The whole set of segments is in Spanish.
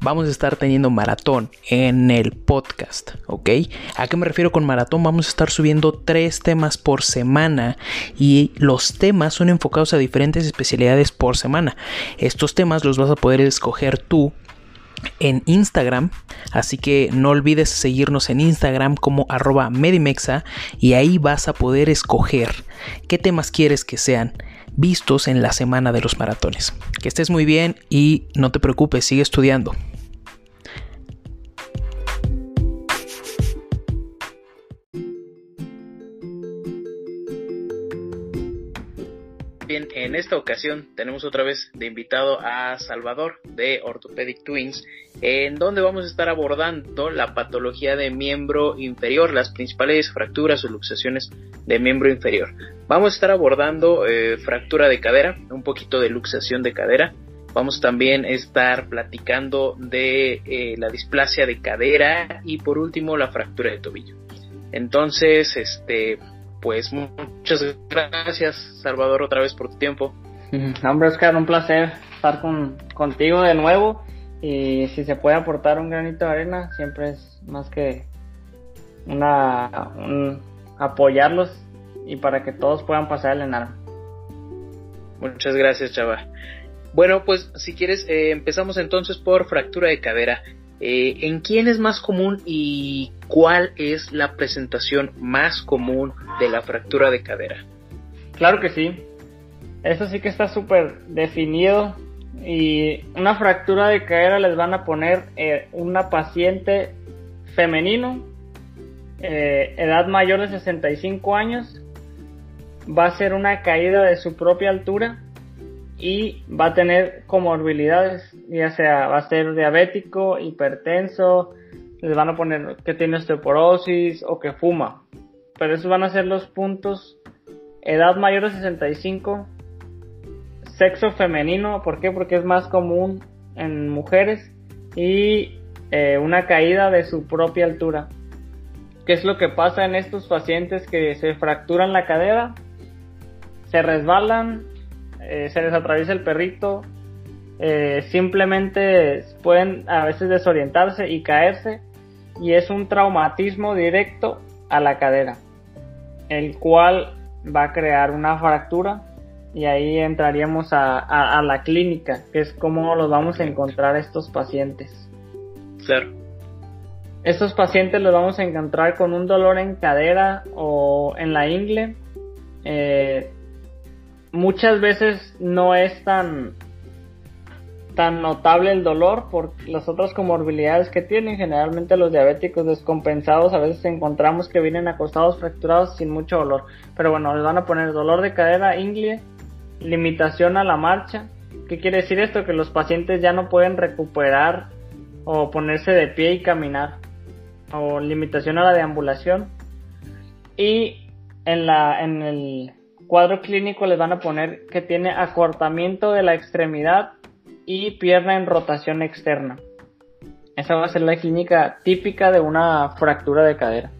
vamos a estar teniendo maratón en el podcast, ¿ok? ¿A qué me refiero con maratón? Vamos a estar subiendo tres temas por semana y los temas son enfocados a diferentes especialidades por semana. Estos temas los vas a poder escoger tú en Instagram, así que no olvides seguirnos en Instagram como arroba medimexa y ahí vas a poder escoger qué temas quieres que sean vistos en la semana de los maratones. Que estés muy bien y no te preocupes, sigue estudiando. Bien, en esta ocasión tenemos otra vez de invitado a Salvador de Orthopedic Twins, en donde vamos a estar abordando la patología de miembro inferior, las principales fracturas o luxaciones de miembro inferior. Vamos a estar abordando eh, fractura de cadera, un poquito de luxación de cadera. Vamos también a estar platicando de eh, la displasia de cadera y por último la fractura de tobillo. Entonces, este, pues muchas gracias Salvador otra vez por tu tiempo. Hombre Oscar, un placer estar con, contigo de nuevo y si se puede aportar un granito de arena siempre es más que una apoyarlos y para que todos puedan pasar el enarme. Muchas gracias Chava. Bueno, pues si quieres eh, empezamos entonces por fractura de cadera. Eh, ¿En quién es más común y cuál es la presentación más común de la fractura de cadera? Claro que sí. Eso sí que está súper definido. Y una fractura de cadera les van a poner eh, una paciente femenino, eh, edad mayor de 65 años, va a ser una caída de su propia altura y va a tener comorbilidades, ya sea va a ser diabético, hipertenso, les van a poner que tiene osteoporosis o que fuma. Pero esos van a ser los puntos. Edad mayor de 65, sexo femenino, ¿por qué? Porque es más común en mujeres y eh, una caída de su propia altura. ¿Qué es lo que pasa en estos pacientes que se fracturan la cadera? Se resbalan, eh, se les atraviesa el perrito, eh, simplemente pueden a veces desorientarse y caerse y es un traumatismo directo a la cadera, el cual va a crear una fractura y ahí entraríamos a, la clínica, que es como los vamos a encontrar estos pacientes. Claro. Estos pacientes los vamos a encontrar con un dolor en cadera o en la ingle eh, muchas veces no es tan tan notable el dolor por las otras comorbilidades que tienen. Generalmente los diabéticos descompensados a veces encontramos que vienen acostados fracturados sin mucho dolor. Pero bueno, les van a poner dolor de cadera, ingle, limitación a la marcha. ¿Qué quiere decir esto? Que los pacientes ya no pueden recuperar o ponerse de pie y caminar. O limitación a la deambulación. Y en, la, en el cuadro clínico les van a poner que tiene acortamiento de la extremidad y pierna en rotación externa. Esa va a ser la clínica típica de una fractura de cadera.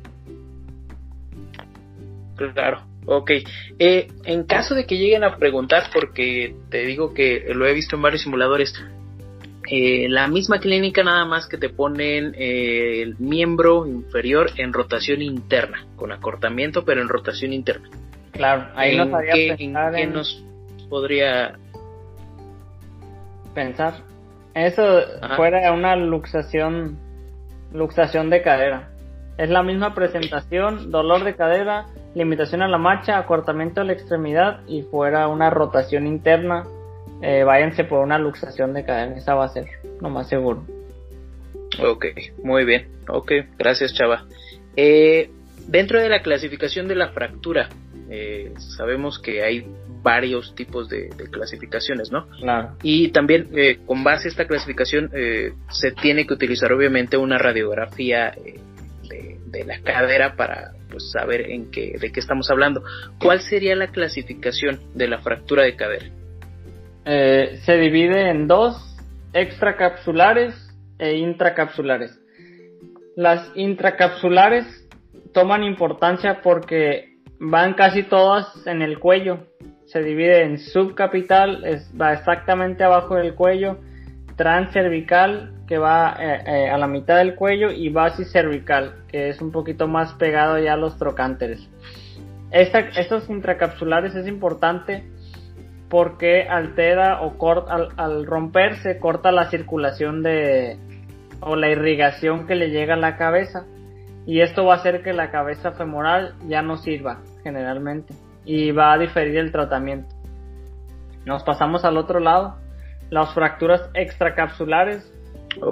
Claro, ok. Eh, en caso de que lleguen a preguntar, porque te digo que lo he visto en varios simuladores, eh, la misma clínica nada más que te ponen eh, el miembro inferior en rotación interna, con acortamiento pero en rotación interna. Claro, ahí ¿En qué, nos podría pensar? Eso fuera una luxación, luxación de cadera. Es la misma presentación, dolor de cadera, limitación a la marcha, acortamiento de la extremidad y fuera una rotación interna. Eh, váyanse por una luxación de cadera, esa va a ser lo más seguro. Ok, muy bien. Ok, gracias Chava. Eh, dentro de la clasificación de la fractura, eh, sabemos que hay varios tipos de, clasificaciones, ¿no? Claro. Y también eh, con base a esta clasificación eh, se tiene que utilizar obviamente una radiografía de, la cadera para pues, saber en qué, de qué estamos hablando. ¿Cuál sería la clasificación de la fractura de cadera? se divide en dos, extracapsulares e intracapsulares. Las intracapsulares toman importancia porque van casi todas en el cuello. Se divide en subcapital, va exactamente abajo del cuello, transcervical, que va eh, eh, a la mitad del cuello, y cervical que es un poquito más pegado ya a los trocánteres. Esta, estos intracapsulares es importante porque altera o corta, al, al romperse corta la circulación de o la irrigación que le llega a la cabeza y esto va a hacer que la cabeza femoral ya no sirva generalmente y va a diferir el tratamiento. Nos pasamos al otro lado. Las fracturas extracapsulares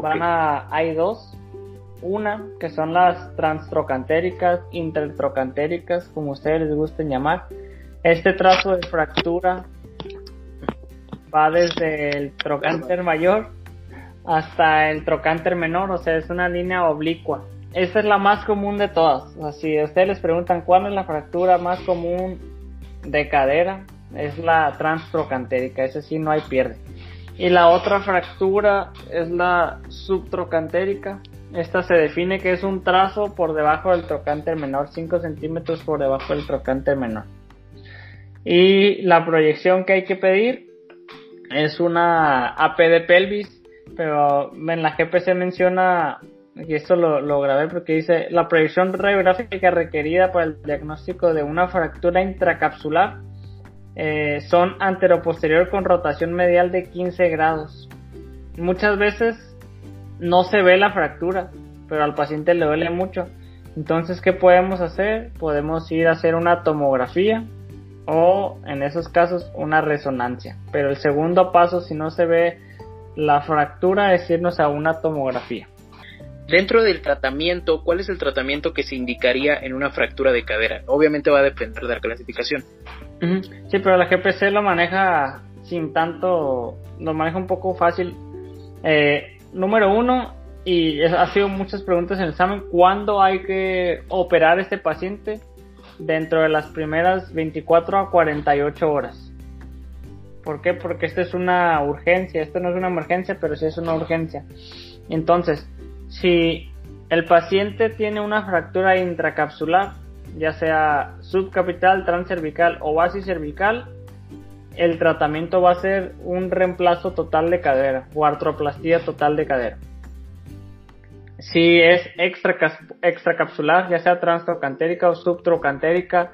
van a hay dos. Una que son las transtrocantéricas, intertrocantéricas, como ustedes les gusten llamar. Este trazo de fractura va desde el trocánter mayor hasta el trocánter menor, o sea, es una línea oblicua esta es la más común de todas. Si ustedes les preguntan cuál es la fractura más común de cadera, es la transtrocantérica. Esa sí no hay pierde. Y la otra fractura es la subtrocantérica. Esta se define que es un trazo por debajo del trocánter menor, 5 centímetros por debajo del trocánter menor. Y la proyección que hay que pedir es una AP de pelvis, pero en la GPC menciona y esto lo, grabé porque dice la proyección radiográfica requerida para el diagnóstico de una fractura intracapsular eh, son anteroposterior con rotación medial de 15 grados. Muchas veces no se ve la fractura, pero al paciente le duele mucho. Entonces, ¿qué podemos hacer? Podemos ir a hacer una tomografía o en esos casos una resonancia. Pero el segundo paso, si no se ve la fractura, es irnos a una tomografía. Dentro del tratamiento, ¿cuál es el tratamiento que se indicaría en una fractura de cadera? Obviamente va a depender de la clasificación. Sí, pero la GPC lo maneja sin tanto, lo maneja un poco fácil. Eh, número uno, y ha sido muchas preguntas en el examen, ¿cuándo hay que operar este paciente? Dentro de las primeras 24 a 48 horas. ¿Por qué? Porque esto es una urgencia, esto no es una emergencia, pero sí es una urgencia. Entonces, si el paciente tiene una fractura intracapsular, ya sea subcapital, transcervical o basicervical, el tratamiento va a ser un reemplazo total de cadera o artroplastía total de cadera. Si es extracapsular, ya sea transtrocantérica o subtrocantérica,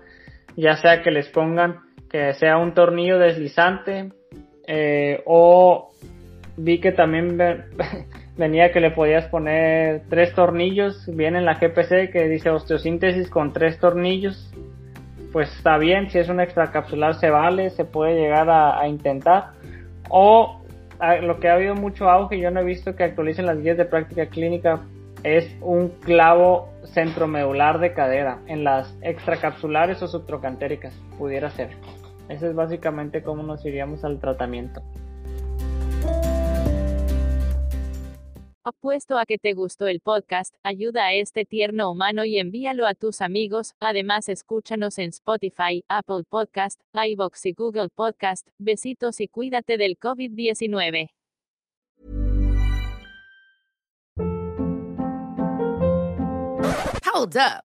ya sea que les pongan que sea un tornillo deslizante eh, o vi que también venía que le podías poner tres tornillos, viene en la GPC que dice osteosíntesis con tres tornillos. pues está bien, si es un extracapsular se vale, se puede llegar a, intentar. O lo que ha habido mucho auge, yo no he visto que actualicen las guías de práctica clínica, es un clavo centromedular de cadera en las extracapsulares o subtrocantéricas, pudiera ser. Ese es básicamente cómo nos iríamos al tratamiento. Apuesto a que te gustó el podcast, ayuda a este tierno humano y envíalo a tus amigos. Además, escúchanos en Spotify, Apple Podcast, iBox y Google Podcast. Besitos y cuídate del COVID-19. Hold up.